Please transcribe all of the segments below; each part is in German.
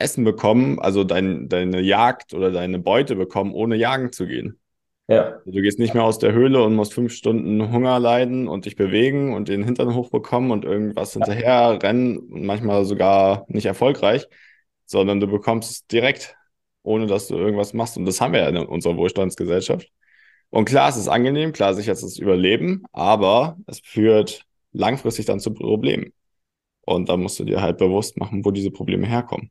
Essen bekommen, also dein, deine Jagd oder deine Beute bekommen, ohne jagen zu gehen. Ja. Also du gehst nicht mehr aus der Höhle und musst fünf Stunden Hunger leiden und dich bewegen und den Hintern hochbekommen und irgendwas ja. hinterher rennen und manchmal sogar nicht erfolgreich, sondern du bekommst es direkt, ohne dass du irgendwas machst. Und das haben wir ja in unserer Wohlstandsgesellschaft. Und klar, es ist angenehm, klar, sicher ist es Überleben, aber es führt langfristig dann zu Problemen. Und da musst du dir halt bewusst machen, wo diese Probleme herkommen.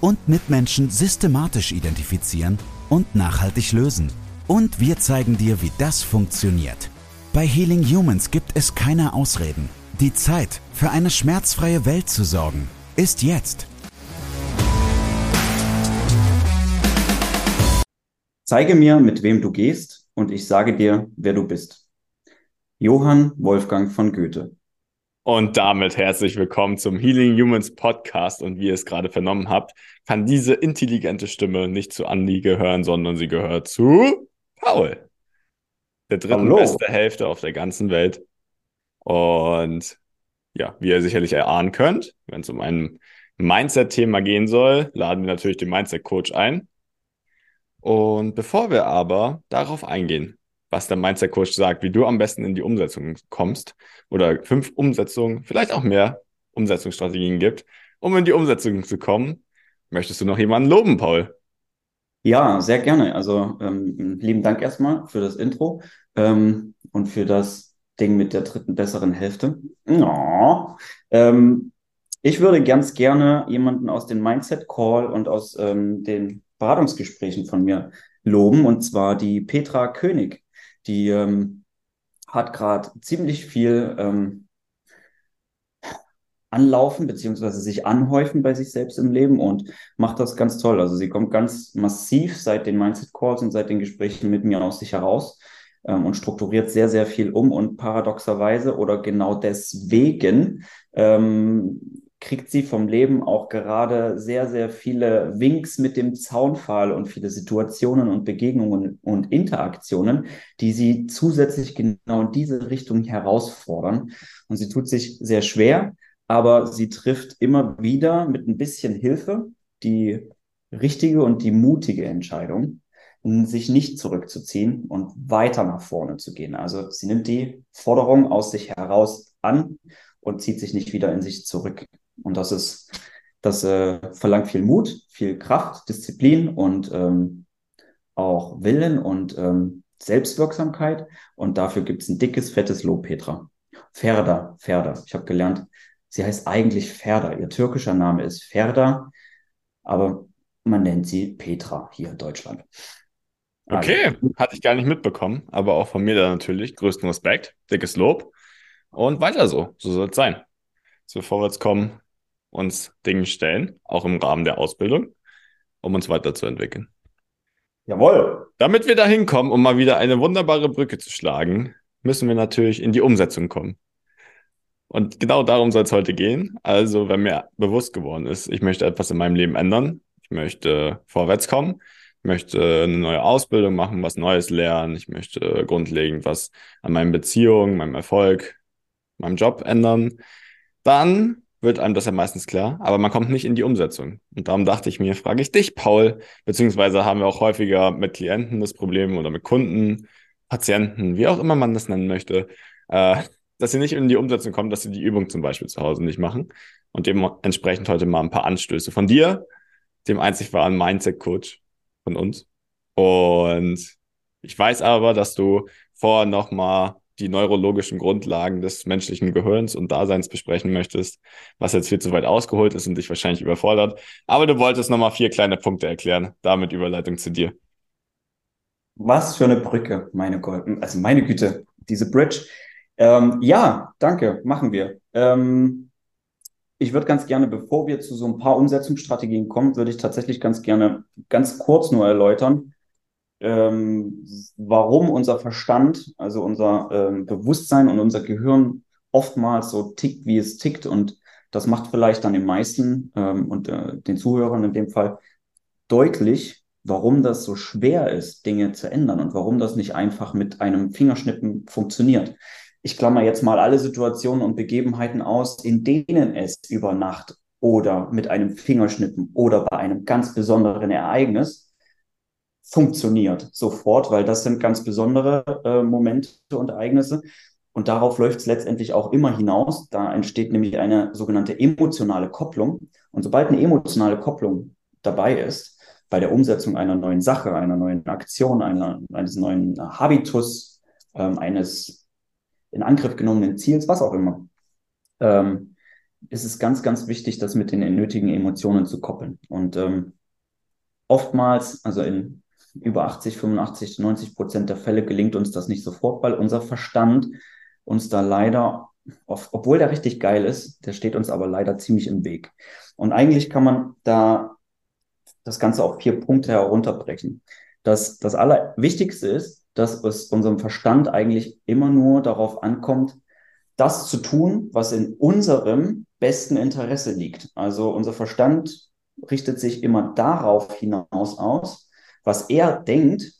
und Mitmenschen systematisch identifizieren und nachhaltig lösen. Und wir zeigen dir, wie das funktioniert. Bei Healing Humans gibt es keine Ausreden. Die Zeit, für eine schmerzfreie Welt zu sorgen, ist jetzt. Zeige mir, mit wem du gehst, und ich sage dir, wer du bist. Johann Wolfgang von Goethe. Und damit herzlich willkommen zum Healing Humans Podcast. Und wie ihr es gerade vernommen habt, kann diese intelligente Stimme nicht zu Andi gehören, sondern sie gehört zu Paul, der dritten Hallo. beste Hälfte auf der ganzen Welt. Und ja, wie ihr sicherlich erahnen könnt, wenn es um ein Mindset-Thema gehen soll, laden wir natürlich den Mindset-Coach ein. Und bevor wir aber darauf eingehen, was der Mindset Coach sagt, wie du am besten in die Umsetzung kommst oder fünf Umsetzungen, vielleicht auch mehr Umsetzungsstrategien gibt, um in die Umsetzung zu kommen, möchtest du noch jemanden loben, Paul? Ja, sehr gerne. Also ähm, lieben Dank erstmal für das Intro ähm, und für das Ding mit der dritten besseren Hälfte. Oh. Ähm, ich würde ganz gerne jemanden aus dem Mindset Call und aus ähm, den Beratungsgesprächen von mir loben, und zwar die Petra König. Die ähm, hat gerade ziemlich viel ähm, anlaufen beziehungsweise sich anhäufen bei sich selbst im Leben und macht das ganz toll. Also sie kommt ganz massiv seit den Mindset Calls und seit den Gesprächen mit mir aus sich heraus ähm, und strukturiert sehr, sehr viel um und paradoxerweise oder genau deswegen ähm, kriegt sie vom Leben auch gerade sehr, sehr viele Winks mit dem Zaunpfahl und viele Situationen und Begegnungen und Interaktionen, die sie zusätzlich genau in diese Richtung herausfordern. Und sie tut sich sehr schwer, aber sie trifft immer wieder mit ein bisschen Hilfe die richtige und die mutige Entscheidung, sich nicht zurückzuziehen und weiter nach vorne zu gehen. Also sie nimmt die Forderung aus sich heraus an und zieht sich nicht wieder in sich zurück. Und das ist, das äh, verlangt viel Mut, viel Kraft, Disziplin und ähm, auch Willen und ähm, Selbstwirksamkeit. Und dafür gibt es ein dickes, fettes Lob, Petra. Ferda, Ferda. Ich habe gelernt, sie heißt eigentlich Ferda. Ihr türkischer Name ist Ferda, aber man nennt sie Petra hier in Deutschland. Okay, also. hatte ich gar nicht mitbekommen, aber auch von mir da natürlich. Größten Respekt, dickes Lob und weiter so. So soll es sein. So vorwärts kommen, uns Dinge stellen, auch im Rahmen der Ausbildung, um uns weiterzuentwickeln. Jawohl. Damit wir da hinkommen, um mal wieder eine wunderbare Brücke zu schlagen, müssen wir natürlich in die Umsetzung kommen. Und genau darum soll es heute gehen. Also, wenn mir bewusst geworden ist, ich möchte etwas in meinem Leben ändern, ich möchte vorwärts kommen, ich möchte eine neue Ausbildung machen, was Neues lernen, ich möchte grundlegend was an meinen Beziehungen, meinem Erfolg, meinem Job ändern, dann wird einem das ja meistens klar, aber man kommt nicht in die Umsetzung. Und darum dachte ich mir, frage ich dich, Paul, beziehungsweise haben wir auch häufiger mit Klienten das Problem oder mit Kunden, Patienten, wie auch immer man das nennen möchte, äh, dass sie nicht in die Umsetzung kommen, dass sie die Übung zum Beispiel zu Hause nicht machen. Und dementsprechend heute mal ein paar Anstöße von dir, dem einzig wahren Mindset-Coach von uns. Und ich weiß aber, dass du vorher noch mal die neurologischen Grundlagen des menschlichen Gehirns und Daseins besprechen möchtest, was jetzt viel zu weit ausgeholt ist und dich wahrscheinlich überfordert. Aber du wolltest nochmal vier kleine Punkte erklären. Damit Überleitung zu dir. Was für eine Brücke, meine Gott, also meine Güte, diese Bridge. Ähm, ja, danke, machen wir. Ähm, ich würde ganz gerne, bevor wir zu so ein paar Umsetzungsstrategien kommen, würde ich tatsächlich ganz gerne ganz kurz nur erläutern, ähm, warum unser Verstand, also unser ähm, Bewusstsein und unser Gehirn oftmals so tickt, wie es tickt. Und das macht vielleicht dann den meisten ähm, und äh, den Zuhörern in dem Fall deutlich, warum das so schwer ist, Dinge zu ändern und warum das nicht einfach mit einem Fingerschnippen funktioniert. Ich klammer jetzt mal alle Situationen und Begebenheiten aus, in denen es über Nacht oder mit einem Fingerschnippen oder bei einem ganz besonderen Ereignis funktioniert sofort, weil das sind ganz besondere äh, Momente und Ereignisse. Und darauf läuft es letztendlich auch immer hinaus. Da entsteht nämlich eine sogenannte emotionale Kopplung. Und sobald eine emotionale Kopplung dabei ist, bei der Umsetzung einer neuen Sache, einer neuen Aktion, einer, eines neuen Habitus, ähm, eines in Angriff genommenen Ziels, was auch immer, ähm, ist es ganz, ganz wichtig, das mit den nötigen Emotionen zu koppeln. Und ähm, oftmals, also in über 80, 85, 90 Prozent der Fälle gelingt uns das nicht sofort, weil unser Verstand uns da leider, obwohl der richtig geil ist, der steht uns aber leider ziemlich im Weg. Und eigentlich kann man da das Ganze auf vier Punkte herunterbrechen. Das, das Allerwichtigste ist, dass es unserem Verstand eigentlich immer nur darauf ankommt, das zu tun, was in unserem besten Interesse liegt. Also unser Verstand richtet sich immer darauf hinaus aus, was er denkt,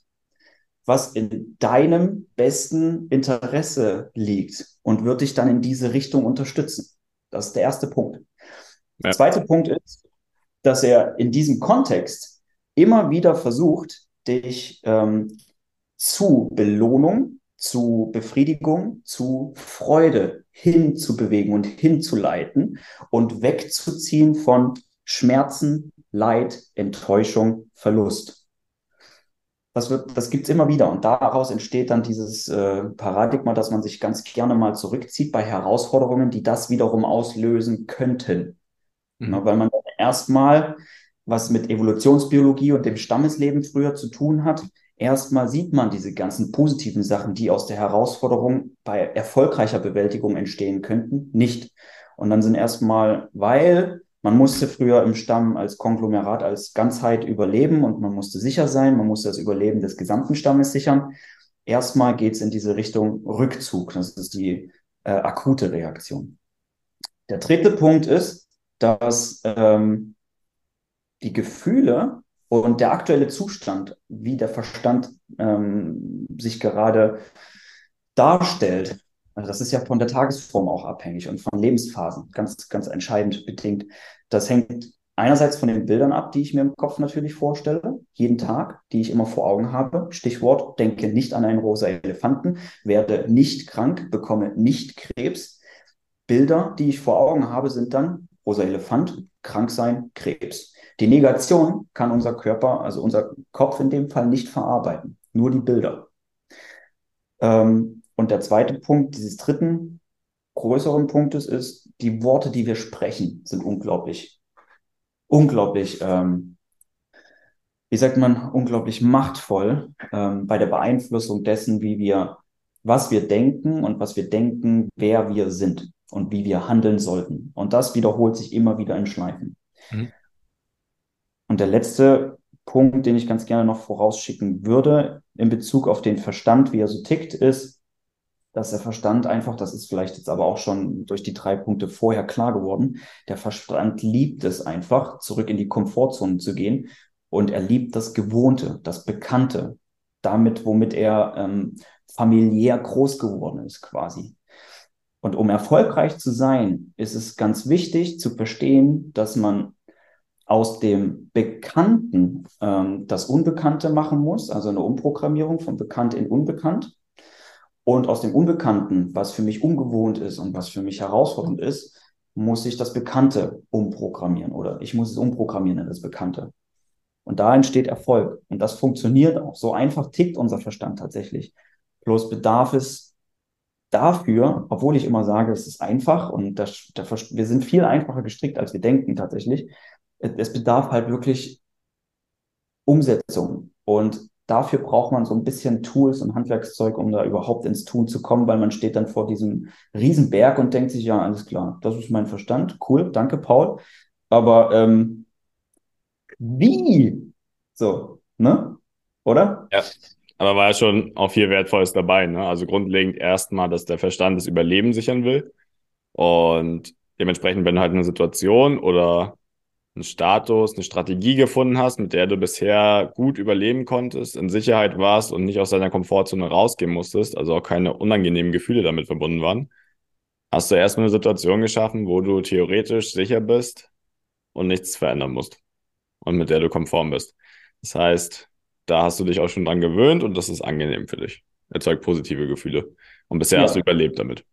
was in deinem besten Interesse liegt und wird dich dann in diese Richtung unterstützen. Das ist der erste Punkt. Ja. Der zweite Punkt ist, dass er in diesem Kontext immer wieder versucht, dich ähm, zu Belohnung, zu Befriedigung, zu Freude hinzubewegen und hinzuleiten und wegzuziehen von Schmerzen, Leid, Enttäuschung, Verlust. Das, wird, das gibt es immer wieder. Und daraus entsteht dann dieses äh, Paradigma, dass man sich ganz gerne mal zurückzieht bei Herausforderungen, die das wiederum auslösen könnten. Mhm. Ja, weil man erstmal was mit Evolutionsbiologie und dem Stammesleben früher zu tun hat. Erstmal sieht man diese ganzen positiven Sachen, die aus der Herausforderung bei erfolgreicher Bewältigung entstehen könnten, nicht. Und dann sind erstmal, weil man musste früher im Stamm als Konglomerat, als Ganzheit überleben und man musste sicher sein, man musste das Überleben des gesamten Stammes sichern. Erstmal geht es in diese Richtung Rückzug. Das ist die äh, akute Reaktion. Der dritte Punkt ist, dass ähm, die Gefühle und der aktuelle Zustand, wie der Verstand ähm, sich gerade darstellt, also das ist ja von der Tagesform auch abhängig und von Lebensphasen, ganz, ganz entscheidend bedingt. Das hängt einerseits von den Bildern ab, die ich mir im Kopf natürlich vorstelle, jeden Tag, die ich immer vor Augen habe. Stichwort, denke nicht an einen rosa Elefanten, werde nicht krank, bekomme nicht Krebs. Bilder, die ich vor Augen habe, sind dann rosa Elefant, krank sein, Krebs. Die Negation kann unser Körper, also unser Kopf in dem Fall nicht verarbeiten, nur die Bilder. Ähm, und der zweite Punkt dieses dritten größeren Punktes ist, die Worte, die wir sprechen, sind unglaublich, unglaublich, ähm, wie sagt man, unglaublich machtvoll ähm, bei der Beeinflussung dessen, wie wir, was wir denken und was wir denken, wer wir sind und wie wir handeln sollten. Und das wiederholt sich immer wieder in Schleifen. Mhm. Und der letzte Punkt, den ich ganz gerne noch vorausschicken würde in Bezug auf den Verstand, wie er so tickt, ist, dass der Verstand einfach, das ist vielleicht jetzt aber auch schon durch die drei Punkte vorher klar geworden, der Verstand liebt es einfach, zurück in die Komfortzone zu gehen und er liebt das Gewohnte, das Bekannte, damit, womit er ähm, familiär groß geworden ist quasi. Und um erfolgreich zu sein, ist es ganz wichtig zu verstehen, dass man aus dem Bekannten ähm, das Unbekannte machen muss, also eine Umprogrammierung von bekannt in unbekannt. Und aus dem Unbekannten, was für mich ungewohnt ist und was für mich herausfordernd ist, muss ich das Bekannte umprogrammieren oder ich muss es umprogrammieren in das Bekannte. Und da entsteht Erfolg. Und das funktioniert auch. So einfach tickt unser Verstand tatsächlich. Bloß bedarf es dafür, obwohl ich immer sage, es ist einfach und das, der, wir sind viel einfacher gestrickt, als wir denken tatsächlich. Es bedarf halt wirklich Umsetzung. Und dafür braucht man so ein bisschen Tools und Handwerkszeug, um da überhaupt ins Tun zu kommen, weil man steht dann vor diesem Riesenberg und denkt sich, ja, alles klar, das ist mein Verstand. Cool, danke, Paul. Aber ähm, wie? So, ne? Oder? Ja. Aber war ja schon auch viel Wertvolles dabei. Ne? Also grundlegend erstmal, dass der Verstand das Überleben sichern will. Und dementsprechend, wenn du halt eine Situation oder einen Status, eine Strategie gefunden hast, mit der du bisher gut überleben konntest, in Sicherheit warst und nicht aus deiner Komfortzone rausgehen musstest, also auch keine unangenehmen Gefühle damit verbunden waren, hast du erstmal eine Situation geschaffen, wo du theoretisch sicher bist und nichts verändern musst und mit der du konform bist. Das heißt, da hast du dich auch schon dran gewöhnt und das ist angenehm für dich. Erzeugt positive Gefühle. Und bisher ja. hast du überlebt damit.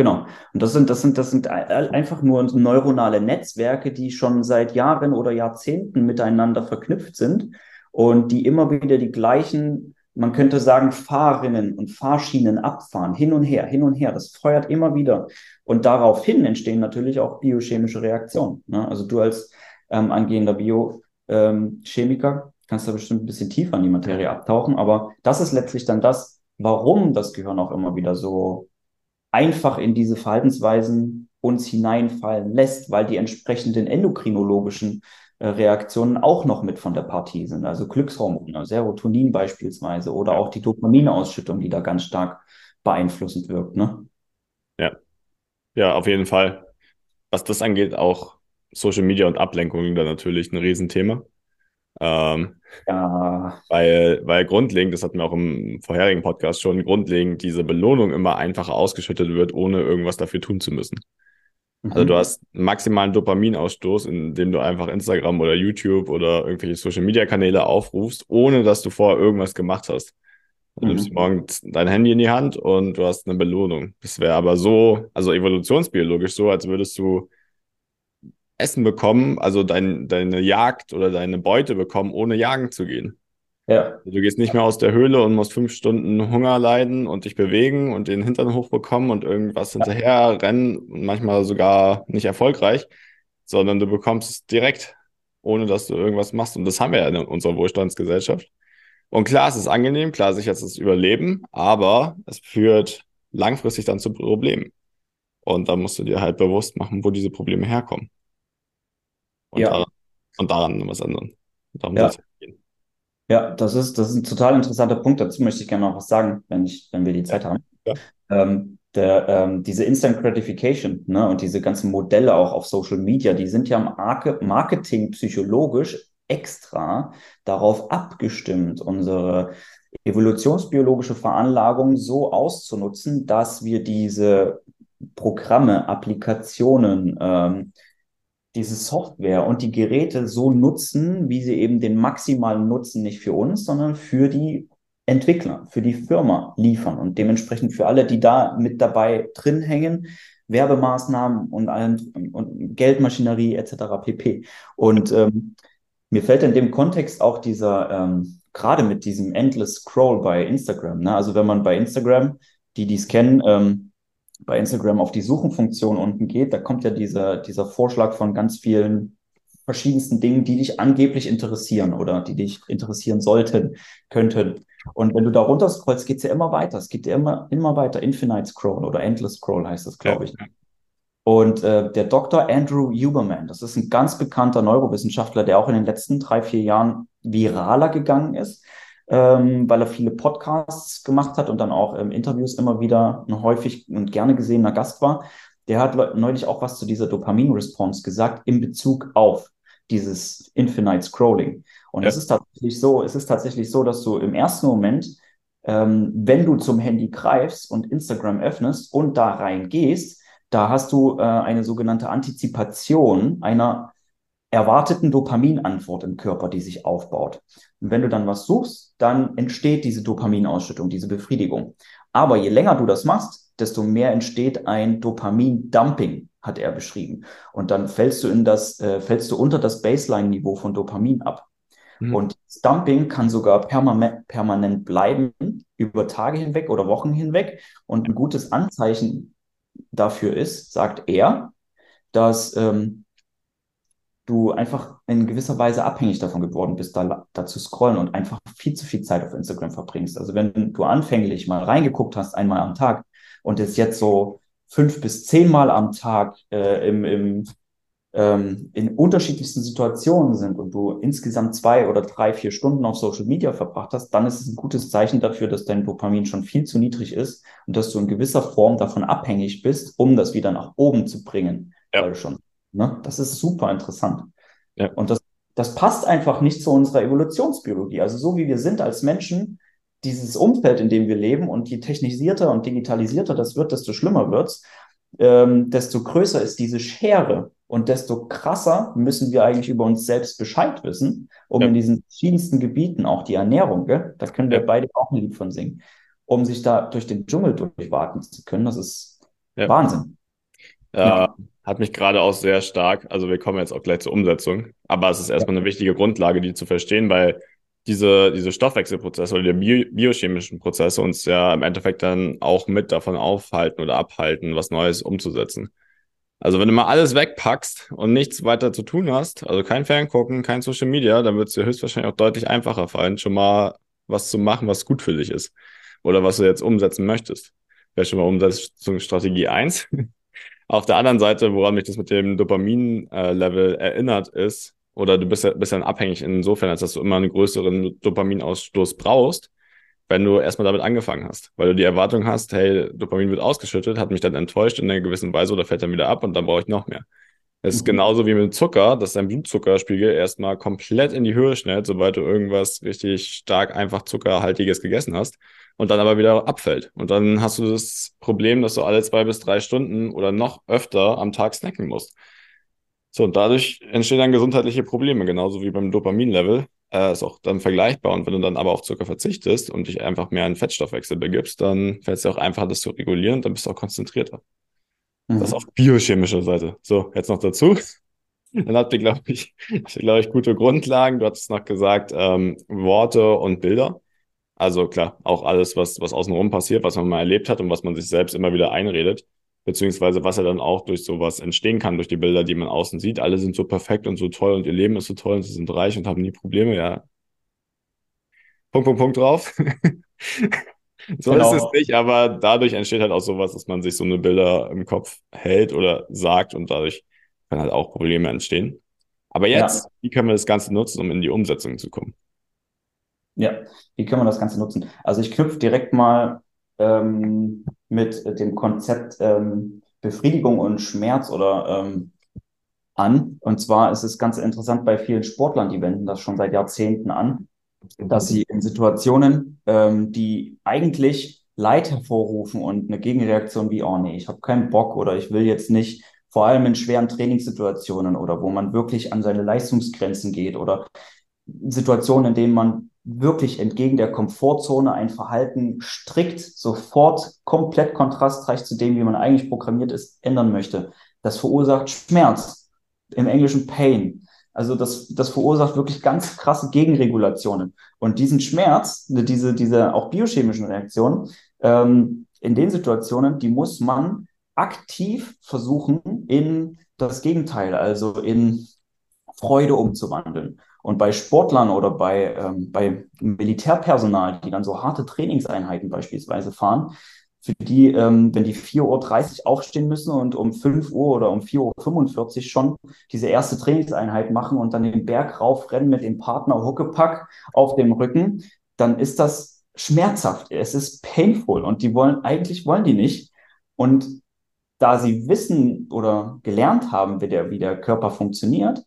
Genau. Und das sind, das sind, das sind einfach nur neuronale Netzwerke, die schon seit Jahren oder Jahrzehnten miteinander verknüpft sind und die immer wieder die gleichen, man könnte sagen, Fahrrinnen und Fahrschienen abfahren, hin und her, hin und her. Das feuert immer wieder. Und daraufhin entstehen natürlich auch biochemische Reaktionen. Ne? Also du als ähm, angehender Biochemiker ähm, kannst da bestimmt ein bisschen tiefer in die Materie abtauchen, aber das ist letztlich dann das, warum das Gehirn auch immer wieder so einfach in diese Verhaltensweisen uns hineinfallen lässt, weil die entsprechenden endokrinologischen äh, Reaktionen auch noch mit von der Partie sind. Also Glückshormone, Serotonin beispielsweise oder auch die Dopaminausschüttung, die da ganz stark beeinflussend wirkt. Ne? Ja. ja, auf jeden Fall. Was das angeht, auch Social Media und Ablenkung da natürlich ein Riesenthema. Ähm, ja. Weil, weil grundlegend, das hatten wir auch im vorherigen Podcast schon, grundlegend diese Belohnung immer einfach ausgeschüttet wird, ohne irgendwas dafür tun zu müssen. Mhm. Also du hast maximalen Dopaminausstoß, indem du einfach Instagram oder YouTube oder irgendwelche Social Media Kanäle aufrufst, ohne dass du vorher irgendwas gemacht hast. Du mhm. nimmst morgens dein Handy in die Hand und du hast eine Belohnung. Das wäre aber so, also evolutionsbiologisch so, als würdest du Essen bekommen, also dein, deine Jagd oder deine Beute bekommen, ohne jagen zu gehen. Ja. Also du gehst nicht mehr aus der Höhle und musst fünf Stunden Hunger leiden und dich bewegen und den Hintern hochbekommen und irgendwas ja. hinterher rennen und manchmal sogar nicht erfolgreich, sondern du bekommst es direkt, ohne dass du irgendwas machst. Und das haben wir ja in unserer Wohlstandsgesellschaft. Und klar, es ist angenehm, klar, sicher ist es Überleben, aber es führt langfristig dann zu Problemen. Und da musst du dir halt bewusst machen, wo diese Probleme herkommen und, ja. daran, und daran was ändern. Darum ja. ja, das ist, das ist ein total interessanter Punkt. Dazu möchte ich gerne noch was sagen, wenn, ich, wenn wir die Zeit haben. Ja. Ähm, der, ähm, diese Instant Gratification ne, und diese ganzen Modelle auch auf Social Media, die sind ja im Marketing psychologisch extra darauf abgestimmt, unsere evolutionsbiologische Veranlagung so auszunutzen, dass wir diese Programme, Applikationen, ähm, diese Software und die Geräte so nutzen, wie sie eben den maximalen Nutzen nicht für uns, sondern für die Entwickler, für die Firma liefern und dementsprechend für alle, die da mit dabei drin hängen, Werbemaßnahmen und, allen, und Geldmaschinerie etc. pp. Und ähm, mir fällt in dem Kontext auch dieser, ähm, gerade mit diesem Endless Scroll bei Instagram, ne? also wenn man bei Instagram, die dies kennen, ähm, bei Instagram auf die Suchenfunktion unten geht, da kommt ja dieser, dieser Vorschlag von ganz vielen verschiedensten Dingen, die dich angeblich interessieren oder die dich interessieren sollten, könnten. Und wenn du da runter scrollst, geht es ja immer weiter. Es geht ja immer, immer weiter. Infinite Scroll oder Endless Scroll heißt das, glaube ich. Und äh, der Dr. Andrew Huberman, das ist ein ganz bekannter Neurowissenschaftler, der auch in den letzten drei, vier Jahren viraler gegangen ist ähm, weil er viele Podcasts gemacht hat und dann auch ähm, Interviews immer wieder ein häufig und gerne gesehener Gast war. Der hat neulich auch was zu dieser Dopamin-Response gesagt in Bezug auf dieses Infinite Scrolling. Und ja. es ist tatsächlich so, es ist tatsächlich so, dass du im ersten Moment, ähm, wenn du zum Handy greifst und Instagram öffnest und da reingehst, da hast du äh, eine sogenannte Antizipation einer erwarteten Dopaminantwort im Körper, die sich aufbaut. Und wenn du dann was suchst, dann entsteht diese Dopaminausschüttung, diese Befriedigung. Aber je länger du das machst, desto mehr entsteht ein Dopamin-Dumping, hat er beschrieben. Und dann fällst du in das, äh, fällst du unter das Baseline-Niveau von Dopamin ab. Mhm. Und das Dumping kann sogar permanent, permanent bleiben, über Tage hinweg oder Wochen hinweg. Und ein gutes Anzeichen dafür ist, sagt er, dass ähm, du einfach in gewisser Weise abhängig davon geworden bist, da, da zu scrollen und einfach viel zu viel Zeit auf Instagram verbringst. Also wenn du anfänglich mal reingeguckt hast, einmal am Tag und es jetzt so fünf bis zehnmal am Tag äh, im, im ähm, in unterschiedlichsten Situationen sind und du insgesamt zwei oder drei, vier Stunden auf Social Media verbracht hast, dann ist es ein gutes Zeichen dafür, dass dein Dopamin schon viel zu niedrig ist und dass du in gewisser Form davon abhängig bist, um das wieder nach oben zu bringen. Ja. Weil schon, ne? Das ist super interessant. Ja. Und das, das passt einfach nicht zu unserer Evolutionsbiologie. Also so wie wir sind als Menschen, dieses Umfeld, in dem wir leben und je technisierter und digitalisierter das wird, desto schlimmer wird's ähm, desto größer ist diese Schere und desto krasser müssen wir eigentlich über uns selbst Bescheid wissen, um ja. in diesen verschiedensten Gebieten, auch die Ernährung, gell? da können wir beide auch ein Lied von singen, um sich da durch den Dschungel durchwarten zu können. Das ist ja. Wahnsinn. Ja, hat mich gerade auch sehr stark, also wir kommen jetzt auch gleich zur Umsetzung, aber es ist erstmal eine wichtige Grundlage, die zu verstehen, weil diese, diese Stoffwechselprozesse oder die bio, biochemischen Prozesse uns ja im Endeffekt dann auch mit davon aufhalten oder abhalten, was Neues umzusetzen. Also wenn du mal alles wegpackst und nichts weiter zu tun hast, also kein Ferngucken, kein Social Media, dann wird es dir höchstwahrscheinlich auch deutlich einfacher fallen, schon mal was zu machen, was gut für dich ist. Oder was du jetzt umsetzen möchtest. Wäre schon mal Umsetzungsstrategie eins. Auf der anderen Seite, woran mich das mit dem Dopamin-Level erinnert, ist, oder du bist, ja, bist dann abhängig insofern, als dass du immer einen größeren Dopaminausstoß brauchst, wenn du erstmal damit angefangen hast. Weil du die Erwartung hast, hey, Dopamin wird ausgeschüttet, hat mich dann enttäuscht in einer gewissen Weise oder fällt dann wieder ab und dann brauche ich noch mehr. Es ist mhm. genauso wie mit Zucker, dass dein Blutzuckerspiegel erstmal komplett in die Höhe schnellt, sobald du irgendwas richtig stark einfach zuckerhaltiges gegessen hast und dann aber wieder abfällt. Und dann hast du das Problem, dass du alle zwei bis drei Stunden oder noch öfter am Tag snacken musst. So, und dadurch entstehen dann gesundheitliche Probleme, genauso wie beim Dopaminlevel. Äh, ist auch dann vergleichbar. Und wenn du dann aber auf Zucker verzichtest und dich einfach mehr in Fettstoffwechsel begibst, dann fällt es dir auch einfacher, das zu regulieren dann bist du auch konzentrierter. Mhm. Das auf biochemischer Seite. So, jetzt noch dazu. Dann habt ihr, glaube ich, glaube ich, gute Grundlagen. Du hattest noch gesagt, ähm, Worte und Bilder. Also klar, auch alles, was, was außenrum passiert, was man mal erlebt hat und was man sich selbst immer wieder einredet beziehungsweise was ja dann auch durch sowas entstehen kann, durch die Bilder, die man außen sieht. Alle sind so perfekt und so toll und ihr Leben ist so toll und sie sind reich und haben nie Probleme, ja. Punkt, Punkt, Punkt drauf. so genau. ist es nicht, aber dadurch entsteht halt auch sowas, dass man sich so eine Bilder im Kopf hält oder sagt und dadurch können halt auch Probleme entstehen. Aber jetzt, ja. wie können wir das Ganze nutzen, um in die Umsetzung zu kommen? Ja, wie können wir das Ganze nutzen? Also ich knüpfe direkt mal ähm, mit dem Konzept ähm, Befriedigung und Schmerz oder ähm, an. Und zwar ist es ganz interessant bei vielen Sportlern, die wenden das schon seit Jahrzehnten an, dass sie in Situationen, ähm, die eigentlich Leid hervorrufen und eine Gegenreaktion wie, oh nee, ich habe keinen Bock oder ich will jetzt nicht, vor allem in schweren Trainingssituationen oder wo man wirklich an seine Leistungsgrenzen geht oder Situationen, in denen man wirklich entgegen der Komfortzone ein Verhalten strikt sofort komplett kontrastreich zu dem, wie man eigentlich programmiert ist, ändern möchte. Das verursacht Schmerz, im Englischen Pain. Also das, das verursacht wirklich ganz krasse Gegenregulationen. Und diesen Schmerz, diese, diese auch biochemischen Reaktionen, ähm, in den Situationen, die muss man aktiv versuchen, in das Gegenteil, also in Freude umzuwandeln. Und bei Sportlern oder bei, ähm, bei Militärpersonal, die dann so harte Trainingseinheiten beispielsweise fahren, für die, ähm, wenn die 4.30 Uhr aufstehen müssen und um 5 Uhr oder um 4.45 Uhr schon diese erste Trainingseinheit machen und dann den Berg raufrennen mit dem Partner Huckepack auf dem Rücken, dann ist das schmerzhaft. Es ist painful und die wollen, eigentlich wollen die nicht. Und da sie wissen oder gelernt haben, wie der, wie der Körper funktioniert,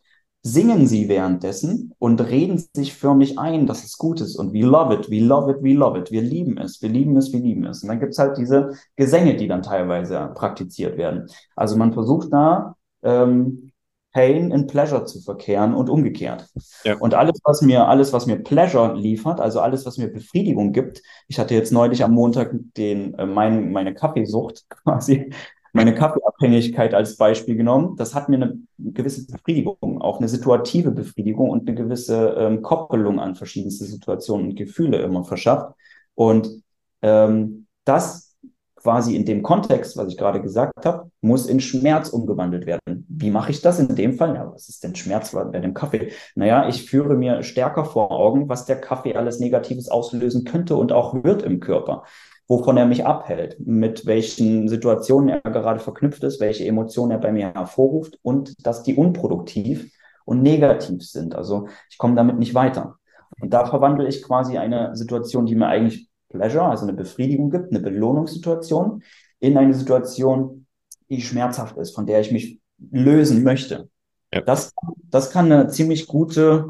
singen sie währenddessen und reden sich förmlich ein, dass es gut ist und we love it, we love it, we love it, wir lieben es, wir lieben es, wir lieben es. Und dann gibt's halt diese Gesänge, die dann teilweise praktiziert werden. Also man versucht da ähm, Pain in Pleasure zu verkehren und umgekehrt. Ja. Und alles, was mir, alles, was mir Pleasure liefert, also alles, was mir Befriedigung gibt, ich hatte jetzt neulich am Montag den, äh, mein, meine Kaffeesucht quasi meine Kaffeeabhängigkeit als Beispiel genommen. Das hat mir eine gewisse Befriedigung, auch eine situative Befriedigung und eine gewisse ähm, Koppelung an verschiedenste Situationen und Gefühle immer verschafft. Und ähm, das quasi in dem Kontext, was ich gerade gesagt habe, muss in Schmerz umgewandelt werden. Wie mache ich das in dem Fall? Ja, was ist denn Schmerz bei dem Kaffee? Naja, ich führe mir stärker vor Augen, was der Kaffee alles Negatives auslösen könnte und auch wird im Körper wovon er mich abhält, mit welchen Situationen er gerade verknüpft ist, welche Emotionen er bei mir hervorruft und dass die unproduktiv und negativ sind. Also ich komme damit nicht weiter. Und da verwandle ich quasi eine Situation, die mir eigentlich Pleasure, also eine Befriedigung gibt, eine Belohnungssituation, in eine Situation, die schmerzhaft ist, von der ich mich lösen möchte. Ja. Das, das kann eine ziemlich gute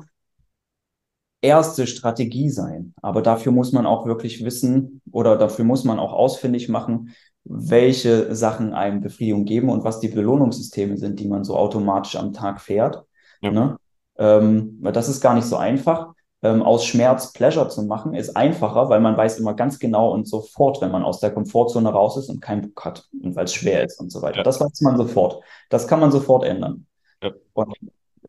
erste Strategie sein. Aber dafür muss man auch wirklich wissen oder dafür muss man auch ausfindig machen, welche Sachen einem Befriedigung geben und was die Belohnungssysteme sind, die man so automatisch am Tag fährt. Ja. Ne? Ähm, das ist gar nicht so einfach. Ähm, aus Schmerz Pleasure zu machen, ist einfacher, weil man weiß immer ganz genau und sofort, wenn man aus der Komfortzone raus ist und keinen Bock hat und weil es schwer ist und so weiter. Ja. Das weiß man sofort. Das kann man sofort ändern. Ja. Und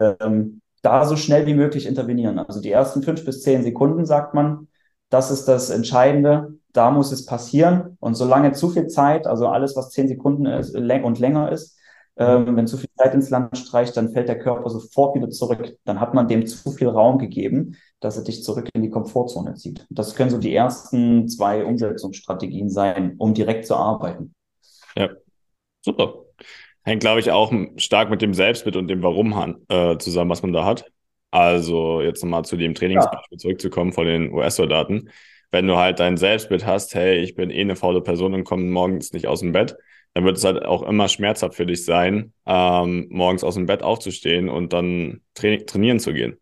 ähm, da so schnell wie möglich intervenieren. Also die ersten fünf bis zehn Sekunden sagt man, das ist das Entscheidende, da muss es passieren. Und solange zu viel Zeit, also alles, was zehn Sekunden ist, und länger ist, ähm, wenn zu viel Zeit ins Land streicht, dann fällt der Körper sofort wieder zurück. Dann hat man dem zu viel Raum gegeben, dass er dich zurück in die Komfortzone zieht. Das können so die ersten zwei Umsetzungsstrategien sein, um direkt zu arbeiten. Ja, super. Hängt, glaube ich, auch stark mit dem Selbstbild und dem Warum äh, zusammen, was man da hat. Also jetzt nochmal zu dem Trainingsbeispiel ja. zurückzukommen von den US-Soldaten. Wenn du halt dein Selbstbild hast, hey, ich bin eh eine faule Person und komme morgens nicht aus dem Bett, dann wird es halt auch immer schmerzhaft für dich sein, ähm, morgens aus dem Bett aufzustehen und dann tra trainieren zu gehen.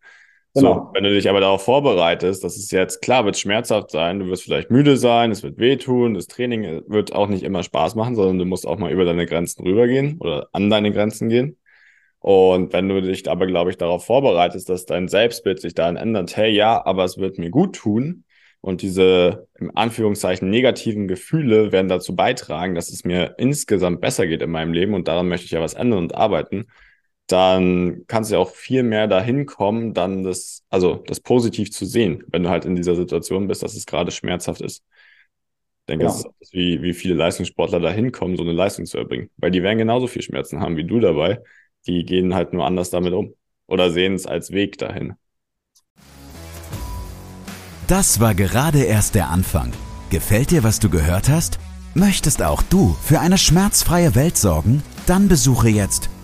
Genau. So, wenn du dich aber darauf vorbereitest, dass es jetzt klar wird schmerzhaft sein, du wirst vielleicht müde sein, es wird wehtun, das Training wird auch nicht immer Spaß machen, sondern du musst auch mal über deine Grenzen rübergehen oder an deine Grenzen gehen. Und wenn du dich aber, glaube ich, darauf vorbereitest, dass dein Selbstbild sich daran ändert, hey, ja, aber es wird mir gut tun. Und diese, im Anführungszeichen, negativen Gefühle werden dazu beitragen, dass es mir insgesamt besser geht in meinem Leben. Und daran möchte ich ja was ändern und arbeiten dann kannst du ja auch viel mehr dahin kommen, dann das, also das positiv zu sehen, wenn du halt in dieser Situation bist, dass es gerade schmerzhaft ist. Ich denke, ja. es ist wie, wie viele Leistungssportler da hinkommen, so eine Leistung zu erbringen. Weil die werden genauso viel Schmerzen haben wie du dabei. Die gehen halt nur anders damit um. Oder sehen es als Weg dahin. Das war gerade erst der Anfang. Gefällt dir, was du gehört hast? Möchtest auch du für eine schmerzfreie Welt sorgen? Dann besuche jetzt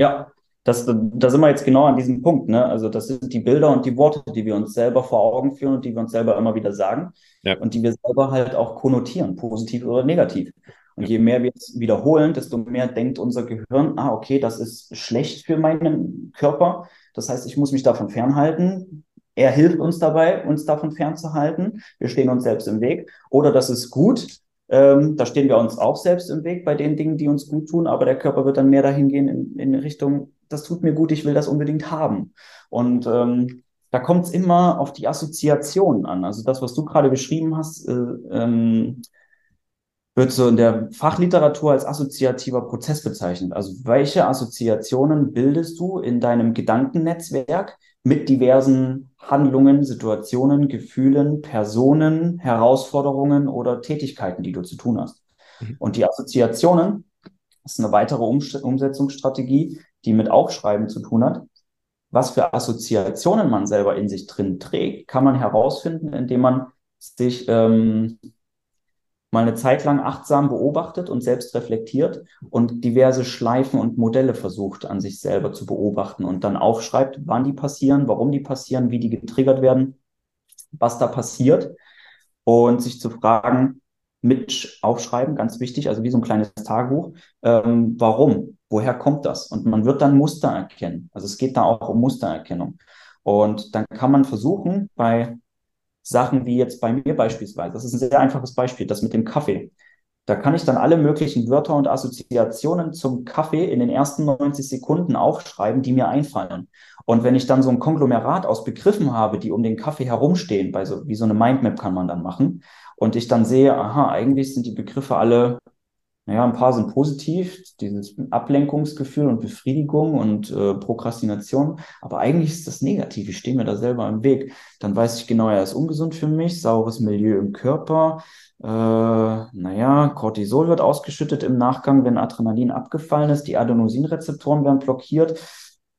Ja, das, da sind wir jetzt genau an diesem Punkt. Ne? Also das sind die Bilder und die Worte, die wir uns selber vor Augen führen und die wir uns selber immer wieder sagen ja. und die wir selber halt auch konnotieren, positiv oder negativ. Und je mehr wir es wiederholen, desto mehr denkt unser Gehirn, ah, okay, das ist schlecht für meinen Körper. Das heißt, ich muss mich davon fernhalten. Er hilft uns dabei, uns davon fernzuhalten. Wir stehen uns selbst im Weg. Oder das ist gut. Ähm, da stehen wir uns auch selbst im Weg bei den Dingen, die uns gut tun, aber der Körper wird dann mehr dahin gehen in, in Richtung, das tut mir gut, ich will das unbedingt haben. Und ähm, da kommt es immer auf die Assoziationen an. Also das, was du gerade beschrieben hast, äh, ähm, wird so in der Fachliteratur als assoziativer Prozess bezeichnet. Also welche Assoziationen bildest du in deinem Gedankennetzwerk mit diversen Handlungen, Situationen, Gefühlen, Personen, Herausforderungen oder Tätigkeiten, die du zu tun hast? Mhm. Und die Assoziationen ist eine weitere um Umsetzungsstrategie, die mit Aufschreiben zu tun hat. Was für Assoziationen man selber in sich drin trägt, kann man herausfinden, indem man sich ähm, mal eine Zeit lang achtsam beobachtet und selbst reflektiert und diverse Schleifen und Modelle versucht an sich selber zu beobachten und dann aufschreibt, wann die passieren, warum die passieren, wie die getriggert werden, was da passiert und sich zu fragen, mit aufschreiben, ganz wichtig, also wie so ein kleines Tagebuch, ähm, warum, woher kommt das? Und man wird dann Muster erkennen. Also es geht da auch um Mustererkennung. Und dann kann man versuchen, bei Sachen wie jetzt bei mir beispielsweise. Das ist ein sehr einfaches Beispiel, das mit dem Kaffee. Da kann ich dann alle möglichen Wörter und Assoziationen zum Kaffee in den ersten 90 Sekunden aufschreiben, die mir einfallen. Und wenn ich dann so ein Konglomerat aus Begriffen habe, die um den Kaffee herumstehen, bei so, wie so eine Mindmap kann man dann machen, und ich dann sehe, aha, eigentlich sind die Begriffe alle naja, ein paar sind positiv, dieses Ablenkungsgefühl und Befriedigung und äh, Prokrastination, aber eigentlich ist das negativ, ich stehe mir da selber im Weg. Dann weiß ich genau, er ist ungesund für mich, saures Milieu im Körper, äh, naja, Cortisol wird ausgeschüttet im Nachgang, wenn Adrenalin abgefallen ist, die Adenosinrezeptoren werden blockiert.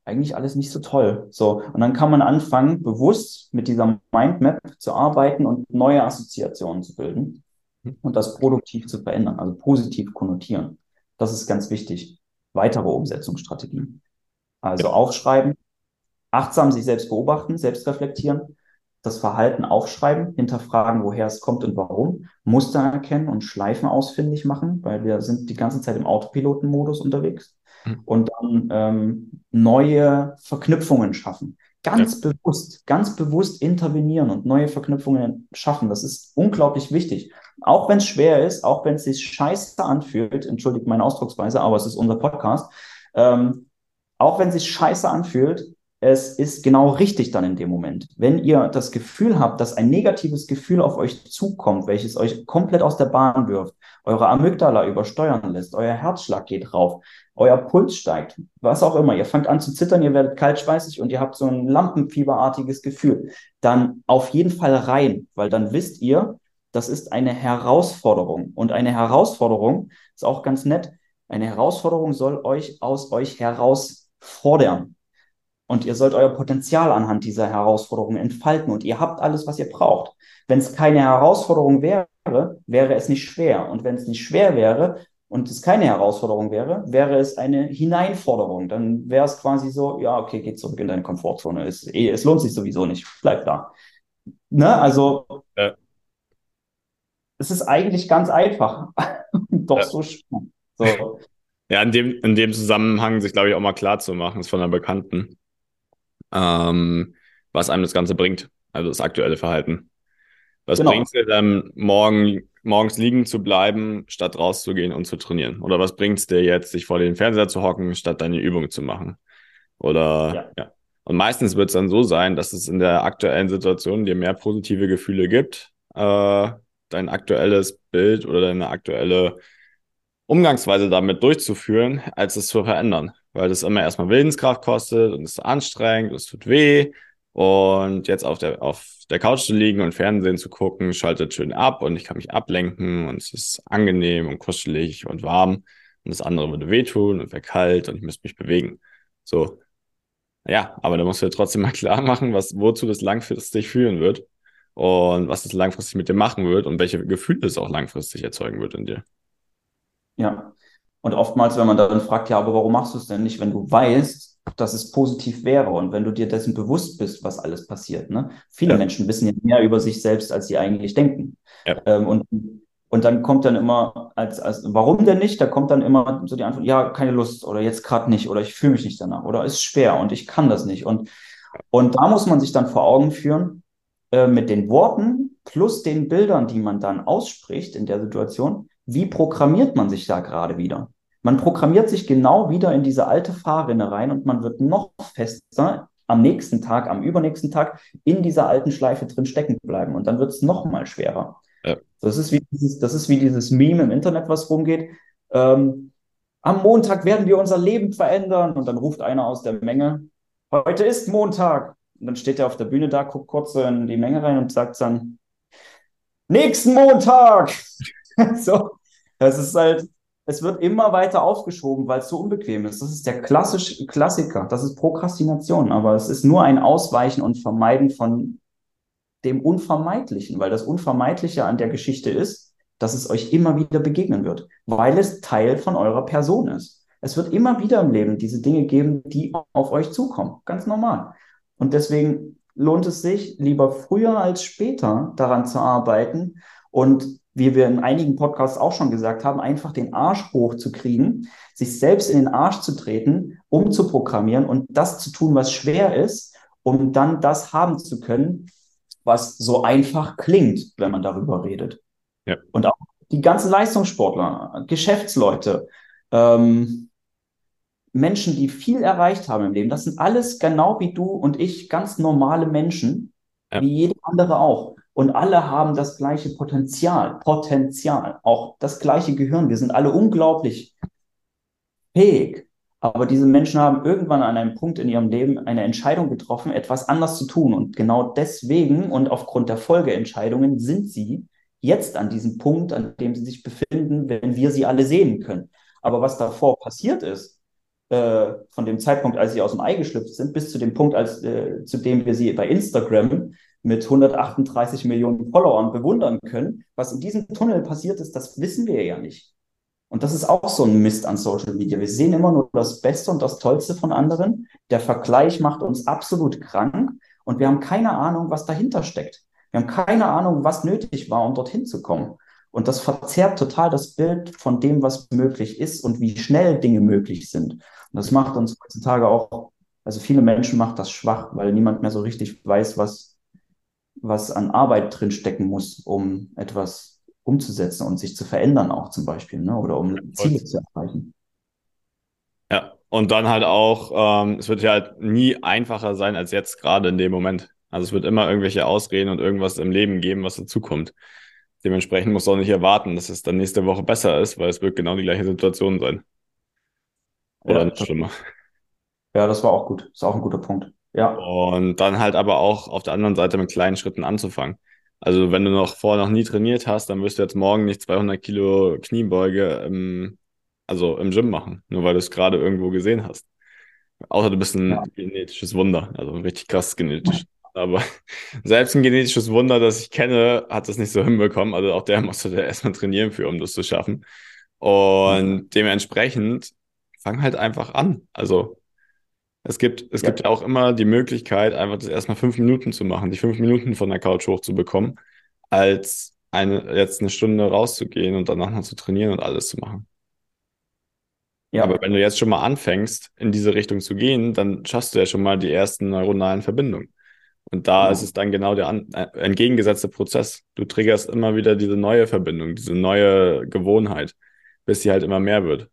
Eigentlich alles nicht so toll. So, und dann kann man anfangen, bewusst mit dieser Mindmap zu arbeiten und neue Assoziationen zu bilden und das produktiv zu verändern, also positiv konnotieren. Das ist ganz wichtig. Weitere Umsetzungsstrategien. Also ja. aufschreiben, achtsam sich selbst beobachten, selbst reflektieren, das Verhalten aufschreiben, hinterfragen, woher es kommt und warum, Muster erkennen und Schleifen ausfindig machen, weil wir sind die ganze Zeit im Autopilotenmodus unterwegs mhm. und dann ähm, neue Verknüpfungen schaffen. Ganz ja. bewusst, ganz bewusst intervenieren und neue Verknüpfungen schaffen. Das ist unglaublich wichtig. Auch wenn es schwer ist, auch wenn es sich scheiße anfühlt, entschuldigt meine Ausdrucksweise, aber es ist unser Podcast. Ähm, auch wenn es sich scheiße anfühlt, es ist genau richtig dann in dem Moment. Wenn ihr das Gefühl habt, dass ein negatives Gefühl auf euch zukommt, welches euch komplett aus der Bahn wirft, eure Amygdala übersteuern lässt, euer Herzschlag geht rauf, euer Puls steigt, was auch immer, ihr fangt an zu zittern, ihr werdet kaltschweißig und ihr habt so ein lampenfieberartiges Gefühl, dann auf jeden Fall rein, weil dann wisst ihr, das ist eine Herausforderung. Und eine Herausforderung ist auch ganz nett. Eine Herausforderung soll euch aus euch herausfordern. Und ihr sollt euer Potenzial anhand dieser Herausforderung entfalten. Und ihr habt alles, was ihr braucht. Wenn es keine Herausforderung wäre, wäre es nicht schwer. Und wenn es nicht schwer wäre und es keine Herausforderung wäre, wäre es eine Hineinforderung. Dann wäre es quasi so, ja, okay, geh zurück in deine Komfortzone. Es, es lohnt sich sowieso nicht. Bleib da. Ne? Also. Es ist eigentlich ganz einfach. Doch ja. so schwer. So. Ja, in dem, in dem Zusammenhang sich, glaube ich, auch mal klar zu machen, ist von einer Bekannten ähm, was einem das Ganze bringt, also das aktuelle Verhalten. Was genau. bringt es dir dann, morgen, morgens liegen zu bleiben, statt rauszugehen und zu trainieren? Oder was bringt es dir jetzt, sich vor den Fernseher zu hocken, statt deine Übung zu machen? Oder ja. ja. Und meistens wird es dann so sein, dass es in der aktuellen Situation dir mehr positive Gefühle gibt, äh, dein aktuelles Bild oder deine aktuelle Umgangsweise damit durchzuführen, als es zu verändern weil das immer erstmal Willenskraft kostet und es ist anstrengend, es tut weh. Und jetzt auf der, auf der Couch zu liegen und Fernsehen zu gucken, schaltet schön ab und ich kann mich ablenken und es ist angenehm und kuschelig und warm. Und das andere würde wehtun und wäre kalt und ich müsste mich bewegen. So. Ja, aber da musst du ja trotzdem mal klar machen, was, wozu das langfristig führen wird und was das langfristig mit dir machen wird und welche Gefühle es auch langfristig erzeugen wird in dir. Ja, und oftmals, wenn man dann fragt, ja, aber warum machst du es denn nicht, wenn du weißt, dass es positiv wäre und wenn du dir dessen bewusst bist, was alles passiert. Ne? Viele ja. Menschen wissen ja mehr über sich selbst, als sie eigentlich denken. Ja. Ähm, und, und dann kommt dann immer, als, als, warum denn nicht? Da kommt dann immer so die Antwort, ja, keine Lust oder jetzt gerade nicht oder ich fühle mich nicht danach oder ist schwer und ich kann das nicht. Und, und da muss man sich dann vor Augen führen, äh, mit den Worten plus den Bildern, die man dann ausspricht in der Situation, wie programmiert man sich da gerade wieder? Man programmiert sich genau wieder in diese alte Fahrrinne rein und man wird noch fester am nächsten Tag, am übernächsten Tag in dieser alten Schleife drin stecken bleiben und dann wird es noch mal schwerer. Ja. Das, ist wie dieses, das ist wie dieses Meme im Internet, was rumgeht. Ähm, am Montag werden wir unser Leben verändern und dann ruft einer aus der Menge, heute ist Montag. Und dann steht er auf der Bühne da, guckt kurz in die Menge rein und sagt dann, nächsten Montag. so, das ist halt, es wird immer weiter aufgeschoben, weil es so unbequem ist. Das ist der klassische Klassiker. Das ist Prokrastination, aber es ist nur ein Ausweichen und Vermeiden von dem Unvermeidlichen, weil das Unvermeidliche an der Geschichte ist, dass es euch immer wieder begegnen wird, weil es Teil von eurer Person ist. Es wird immer wieder im Leben diese Dinge geben, die auf euch zukommen. Ganz normal. Und deswegen lohnt es sich, lieber früher als später daran zu arbeiten und wie wir in einigen Podcasts auch schon gesagt haben, einfach den Arsch hochzukriegen, sich selbst in den Arsch zu treten, um zu programmieren und das zu tun, was schwer ist, um dann das haben zu können, was so einfach klingt, wenn man darüber redet. Ja. Und auch die ganzen Leistungssportler, Geschäftsleute, ähm, Menschen, die viel erreicht haben im Leben, das sind alles genau wie du und ich ganz normale Menschen, ja. wie jeder andere auch. Und alle haben das gleiche Potenzial, Potenzial, auch das gleiche Gehirn. Wir sind alle unglaublich fähig. Aber diese Menschen haben irgendwann an einem Punkt in ihrem Leben eine Entscheidung getroffen, etwas anders zu tun. Und genau deswegen und aufgrund der Folgeentscheidungen sind sie jetzt an diesem Punkt, an dem sie sich befinden, wenn wir sie alle sehen können. Aber was davor passiert ist, äh, von dem Zeitpunkt, als sie aus dem Ei geschlüpft sind, bis zu dem Punkt, als, äh, zu dem wir sie bei Instagram mit 138 Millionen Followern bewundern können, was in diesem Tunnel passiert ist, das wissen wir ja nicht. Und das ist auch so ein Mist an Social Media. Wir sehen immer nur das Beste und das Tollste von anderen. Der Vergleich macht uns absolut krank und wir haben keine Ahnung, was dahinter steckt. Wir haben keine Ahnung, was nötig war, um dorthin zu kommen. Und das verzerrt total das Bild von dem, was möglich ist und wie schnell Dinge möglich sind. Und das macht uns heutzutage auch, also viele Menschen macht das schwach, weil niemand mehr so richtig weiß, was, was an Arbeit drinstecken muss, um etwas umzusetzen und sich zu verändern auch zum Beispiel, ne? oder um ja, Ziele zu erreichen. Ja, und dann halt auch, ähm, es wird ja halt nie einfacher sein als jetzt gerade in dem Moment. Also es wird immer irgendwelche Ausreden und irgendwas im Leben geben, was dazukommt. Dementsprechend muss auch nicht erwarten, dass es dann nächste Woche besser ist, weil es wird genau die gleiche Situation sein. Oder ja, nicht schlimmer. Ja, das war auch gut. Das ist auch ein guter Punkt. Ja. Und dann halt aber auch auf der anderen Seite mit kleinen Schritten anzufangen. Also wenn du noch vorher noch nie trainiert hast, dann wirst du jetzt morgen nicht 200 Kilo Kniebeuge im, also im Gym machen, nur weil du es gerade irgendwo gesehen hast. Außer du bist ein ja. genetisches Wunder, also richtig krass genetisch. Aber selbst ein genetisches Wunder, das ich kenne, hat das nicht so hinbekommen. Also auch der musste da erstmal trainieren für, um das zu schaffen. Und dementsprechend fang halt einfach an. Also es gibt, es ja. gibt ja auch immer die Möglichkeit, einfach das erstmal fünf Minuten zu machen, die fünf Minuten von der Couch hochzubekommen, als eine, jetzt eine Stunde rauszugehen und danach noch zu trainieren und alles zu machen. Ja. Aber wenn du jetzt schon mal anfängst, in diese Richtung zu gehen, dann schaffst du ja schon mal die ersten neuronalen Verbindungen. Und da ja. ist es dann genau der an, äh, entgegengesetzte Prozess. Du triggerst immer wieder diese neue Verbindung, diese neue Gewohnheit, bis sie halt immer mehr wird.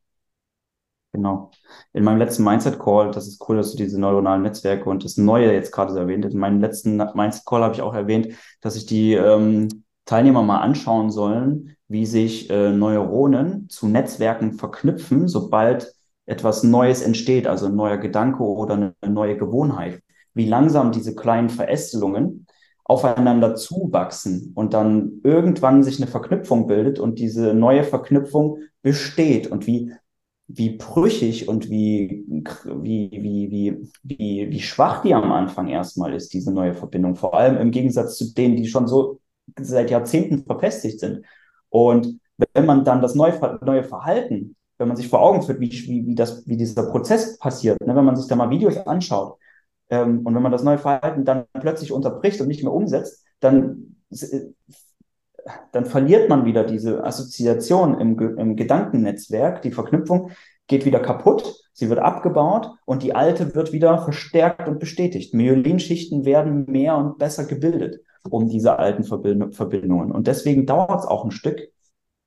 Genau. In meinem letzten Mindset-Call, das ist cool, dass du diese neuronalen Netzwerke und das Neue jetzt gerade so erwähnt hast. In meinem letzten Mindset-Call habe ich auch erwähnt, dass sich die ähm, Teilnehmer mal anschauen sollen, wie sich äh, Neuronen zu Netzwerken verknüpfen, sobald etwas Neues entsteht, also ein neuer Gedanke oder eine neue Gewohnheit. Wie langsam diese kleinen Verästelungen aufeinander zuwachsen und dann irgendwann sich eine Verknüpfung bildet und diese neue Verknüpfung besteht und wie wie brüchig und wie, wie, wie, wie, wie, wie schwach die am Anfang erstmal ist, diese neue Verbindung. Vor allem im Gegensatz zu denen, die schon so seit Jahrzehnten verfestigt sind. Und wenn man dann das neue, neue Verhalten, wenn man sich vor Augen führt, wie, wie, wie, das, wie dieser Prozess passiert, ne, wenn man sich da mal Videos anschaut ähm, und wenn man das neue Verhalten dann plötzlich unterbricht und nicht mehr umsetzt, dann dann verliert man wieder diese Assoziation im, im Gedankennetzwerk. Die Verknüpfung geht wieder kaputt, sie wird abgebaut und die alte wird wieder verstärkt und bestätigt. Myelinschichten werden mehr und besser gebildet um diese alten Verbindungen. Und deswegen dauert es auch ein Stück,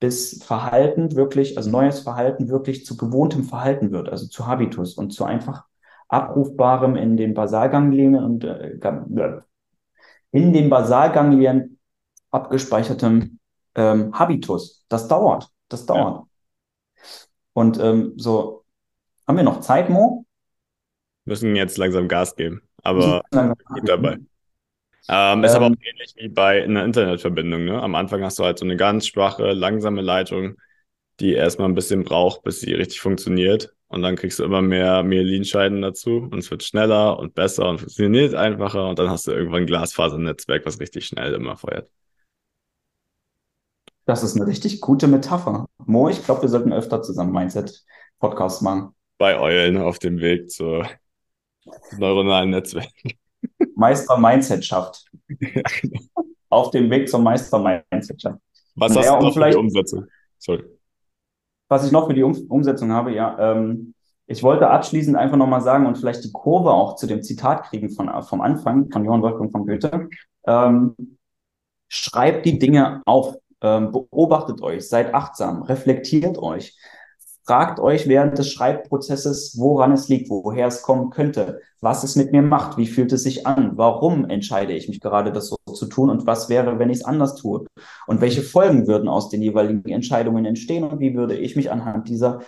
bis Verhalten wirklich, also neues Verhalten wirklich zu gewohntem Verhalten wird, also zu Habitus und zu einfach abrufbarem in den Basalganglien und äh, in den Basalganglien abgespeichertem ähm, Habitus. Das dauert. Das dauert. Ja. Und ähm, so, haben wir noch Zeit, Mo? Müssen jetzt langsam Gas geben, aber gut dabei. Ähm, ist aber auch ähm. ähnlich wie bei einer Internetverbindung. Ne? Am Anfang hast du halt so eine ganz schwache, langsame Leitung, die erstmal ein bisschen braucht, bis sie richtig funktioniert. Und dann kriegst du immer mehr Myelinscheiden dazu und es wird schneller und besser und funktioniert einfacher. Und dann hast du irgendwann ein Glasfasernetzwerk, was richtig schnell immer feuert. Das ist eine richtig gute Metapher. Mo, ich glaube, wir sollten öfter zusammen Mindset-Podcasts machen. Bei Eulen auf dem Weg zur neuronalen Netzwerk. Meister Mindset schafft. Ja, genau. Auf dem Weg zum Meister Mindset schafft. Was naja, hast du noch für die Umsetzung? Sorry. Was ich noch für die um Umsetzung habe, ja, ähm, Ich wollte abschließend einfach nochmal sagen und vielleicht die Kurve auch zu dem Zitat kriegen von, vom Anfang von Johann Wolfgang von Goethe. Ähm, schreibt die Dinge auf, beobachtet euch, seid achtsam, reflektiert euch, fragt euch während des Schreibprozesses, woran es liegt, woher es kommen könnte, was es mit mir macht, wie fühlt es sich an, warum entscheide ich mich gerade, das so zu tun und was wäre, wenn ich es anders tue? Und welche Folgen würden aus den jeweiligen Entscheidungen entstehen und wie würde ich mich anhand dieser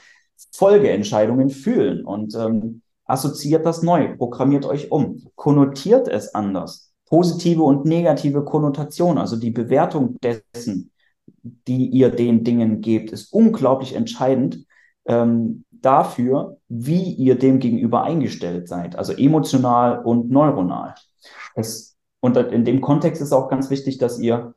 Folgeentscheidungen fühlen? Und ähm, assoziiert das neu, programmiert euch um, konnotiert es anders. Positive und negative Konnotation, also die Bewertung dessen, die ihr den Dingen gebt, ist unglaublich entscheidend ähm, dafür, wie ihr dem gegenüber eingestellt seid, also emotional und neuronal. Es, und in dem Kontext ist auch ganz wichtig, dass ihr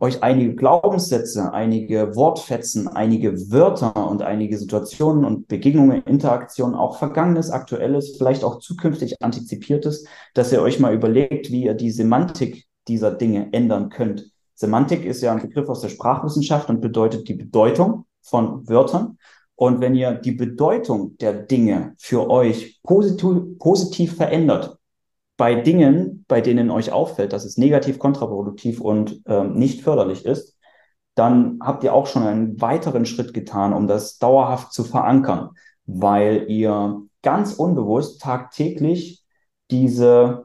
euch einige Glaubenssätze, einige Wortfetzen, einige Wörter und einige Situationen und Begegnungen, Interaktionen, auch Vergangenes, Aktuelles, vielleicht auch zukünftig Antizipiertes, dass ihr euch mal überlegt, wie ihr die Semantik dieser Dinge ändern könnt. Semantik ist ja ein Begriff aus der Sprachwissenschaft und bedeutet die Bedeutung von Wörtern. Und wenn ihr die Bedeutung der Dinge für euch positiv, positiv verändert, bei Dingen, bei denen euch auffällt, dass es negativ, kontraproduktiv und ähm, nicht förderlich ist, dann habt ihr auch schon einen weiteren Schritt getan, um das dauerhaft zu verankern, weil ihr ganz unbewusst tagtäglich diese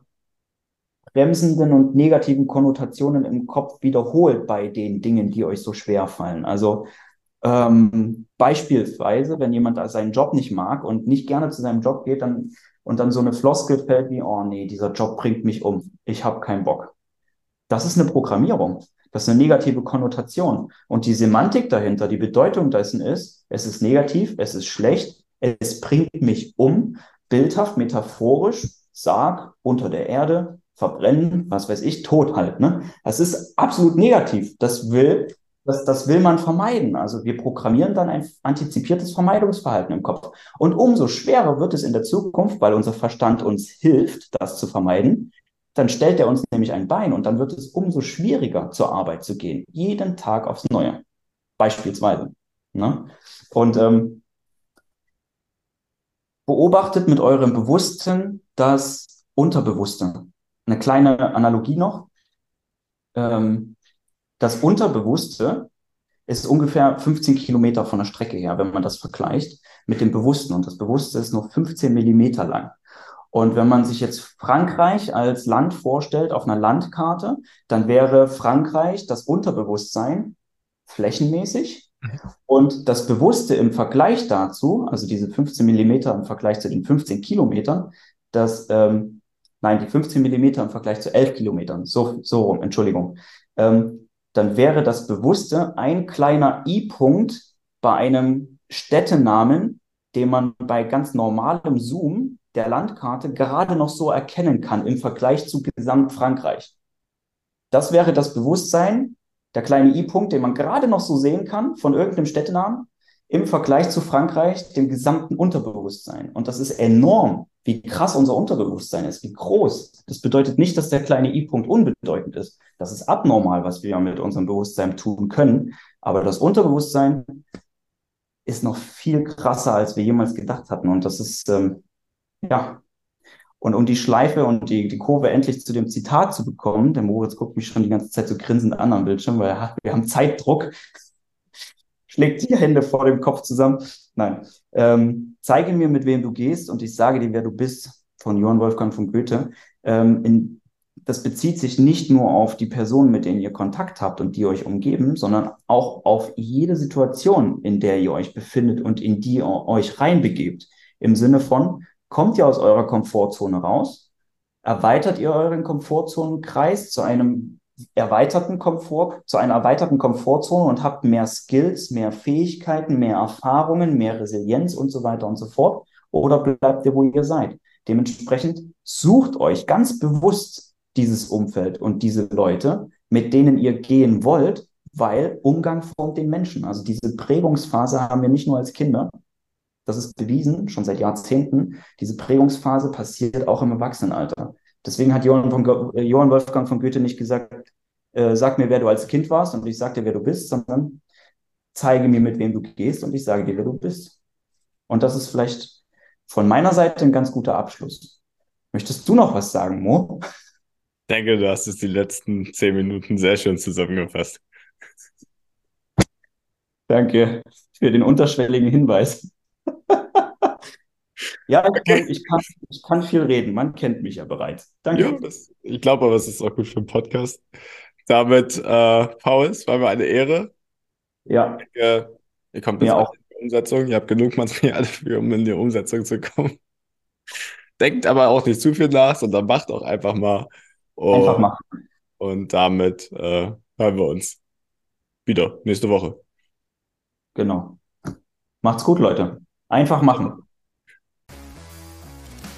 bremsenden und negativen Konnotationen im Kopf wiederholt bei den Dingen, die euch so schwer fallen. Also ähm, beispielsweise, wenn jemand seinen Job nicht mag und nicht gerne zu seinem Job geht, dann und dann so eine Floskel fällt wie, oh nee, dieser Job bringt mich um, ich habe keinen Bock. Das ist eine Programmierung. Das ist eine negative Konnotation. Und die Semantik dahinter, die Bedeutung dessen ist, es ist negativ, es ist schlecht, es bringt mich um, bildhaft, metaphorisch, Sarg unter der Erde, verbrennen, was weiß ich, tot halt. Ne? Das ist absolut negativ. Das will das, das will man vermeiden. Also wir programmieren dann ein antizipiertes Vermeidungsverhalten im Kopf. Und umso schwerer wird es in der Zukunft, weil unser Verstand uns hilft, das zu vermeiden. Dann stellt er uns nämlich ein Bein und dann wird es umso schwieriger, zur Arbeit zu gehen. Jeden Tag aufs Neue. Beispielsweise. Ne? Und ähm, beobachtet mit eurem Bewussten das Unterbewusste. Eine kleine Analogie noch. Ähm, das Unterbewusste ist ungefähr 15 Kilometer von der Strecke her, wenn man das vergleicht mit dem Bewussten. Und das Bewusste ist nur 15 Millimeter lang. Und wenn man sich jetzt Frankreich als Land vorstellt auf einer Landkarte, dann wäre Frankreich das Unterbewusstsein flächenmäßig. Und das Bewusste im Vergleich dazu, also diese 15 Millimeter im Vergleich zu den 15 Kilometern, das, ähm, nein, die 15 Millimeter im Vergleich zu 11 Kilometern, so, so rum, Entschuldigung, ähm, dann wäre das Bewusste ein kleiner I-Punkt bei einem Städtenamen, den man bei ganz normalem Zoom der Landkarte gerade noch so erkennen kann im Vergleich zu Gesamtfrankreich. Das wäre das Bewusstsein, der kleine I-Punkt, den man gerade noch so sehen kann von irgendeinem Städtenamen im Vergleich zu Frankreich, dem gesamten Unterbewusstsein. Und das ist enorm, wie krass unser Unterbewusstsein ist, wie groß. Das bedeutet nicht, dass der kleine I-Punkt unbedeutend ist. Das ist abnormal, was wir mit unserem Bewusstsein tun können. Aber das Unterbewusstsein ist noch viel krasser, als wir jemals gedacht hatten. Und das ist, ähm, ja. Und um die Schleife und die, die Kurve endlich zu dem Zitat zu bekommen, der Moritz guckt mich schon die ganze Zeit so grinsend an am Bildschirm, weil wir haben Zeitdruck schlägt die Hände vor dem Kopf zusammen. Nein. Ähm, zeige mir, mit wem du gehst und ich sage dir, wer du bist, von Johann Wolfgang von Goethe. Ähm, in, das bezieht sich nicht nur auf die Personen, mit denen ihr Kontakt habt und die euch umgeben, sondern auch auf jede Situation, in der ihr euch befindet und in die ihr euch reinbegebt. Im Sinne von, kommt ihr aus eurer Komfortzone raus? Erweitert ihr euren Komfortzonenkreis zu einem erweiterten Komfort, zu einer erweiterten Komfortzone und habt mehr Skills, mehr Fähigkeiten, mehr Erfahrungen, mehr Resilienz und so weiter und so fort? Oder bleibt ihr, wo ihr seid? Dementsprechend sucht euch ganz bewusst dieses Umfeld und diese Leute, mit denen ihr gehen wollt, weil Umgang formt den Menschen. Also diese Prägungsphase haben wir nicht nur als Kinder. Das ist bewiesen, schon seit Jahrzehnten. Diese Prägungsphase passiert auch im Erwachsenenalter. Deswegen hat Johann, von, äh, Johann Wolfgang von Goethe nicht gesagt, äh, sag mir, wer du als Kind warst und ich sag dir, wer du bist, sondern zeige mir, mit wem du gehst und ich sage dir, wer du bist. Und das ist vielleicht von meiner Seite ein ganz guter Abschluss. Möchtest du noch was sagen, Mo? Ich denke, du hast es die letzten zehn Minuten sehr schön zusammengefasst. Danke für den unterschwelligen Hinweis. Ja, ich, kann, ich, kann, ich, kann, viel reden. Man kennt mich ja bereits. Danke. Ja, das, ich glaube aber, es ist auch gut für den Podcast. Damit, äh, Paul, es war mir eine Ehre. Ja. Ich denke, ihr kommt jetzt auch in die Umsetzung. Ihr habt genug Material dafür, um in die Umsetzung zu kommen. Denkt aber auch nicht zu viel nach, sondern macht auch einfach mal. Und, einfach machen. Und damit äh, hören wir uns wieder nächste Woche. Genau. Macht's gut, Leute. Einfach machen.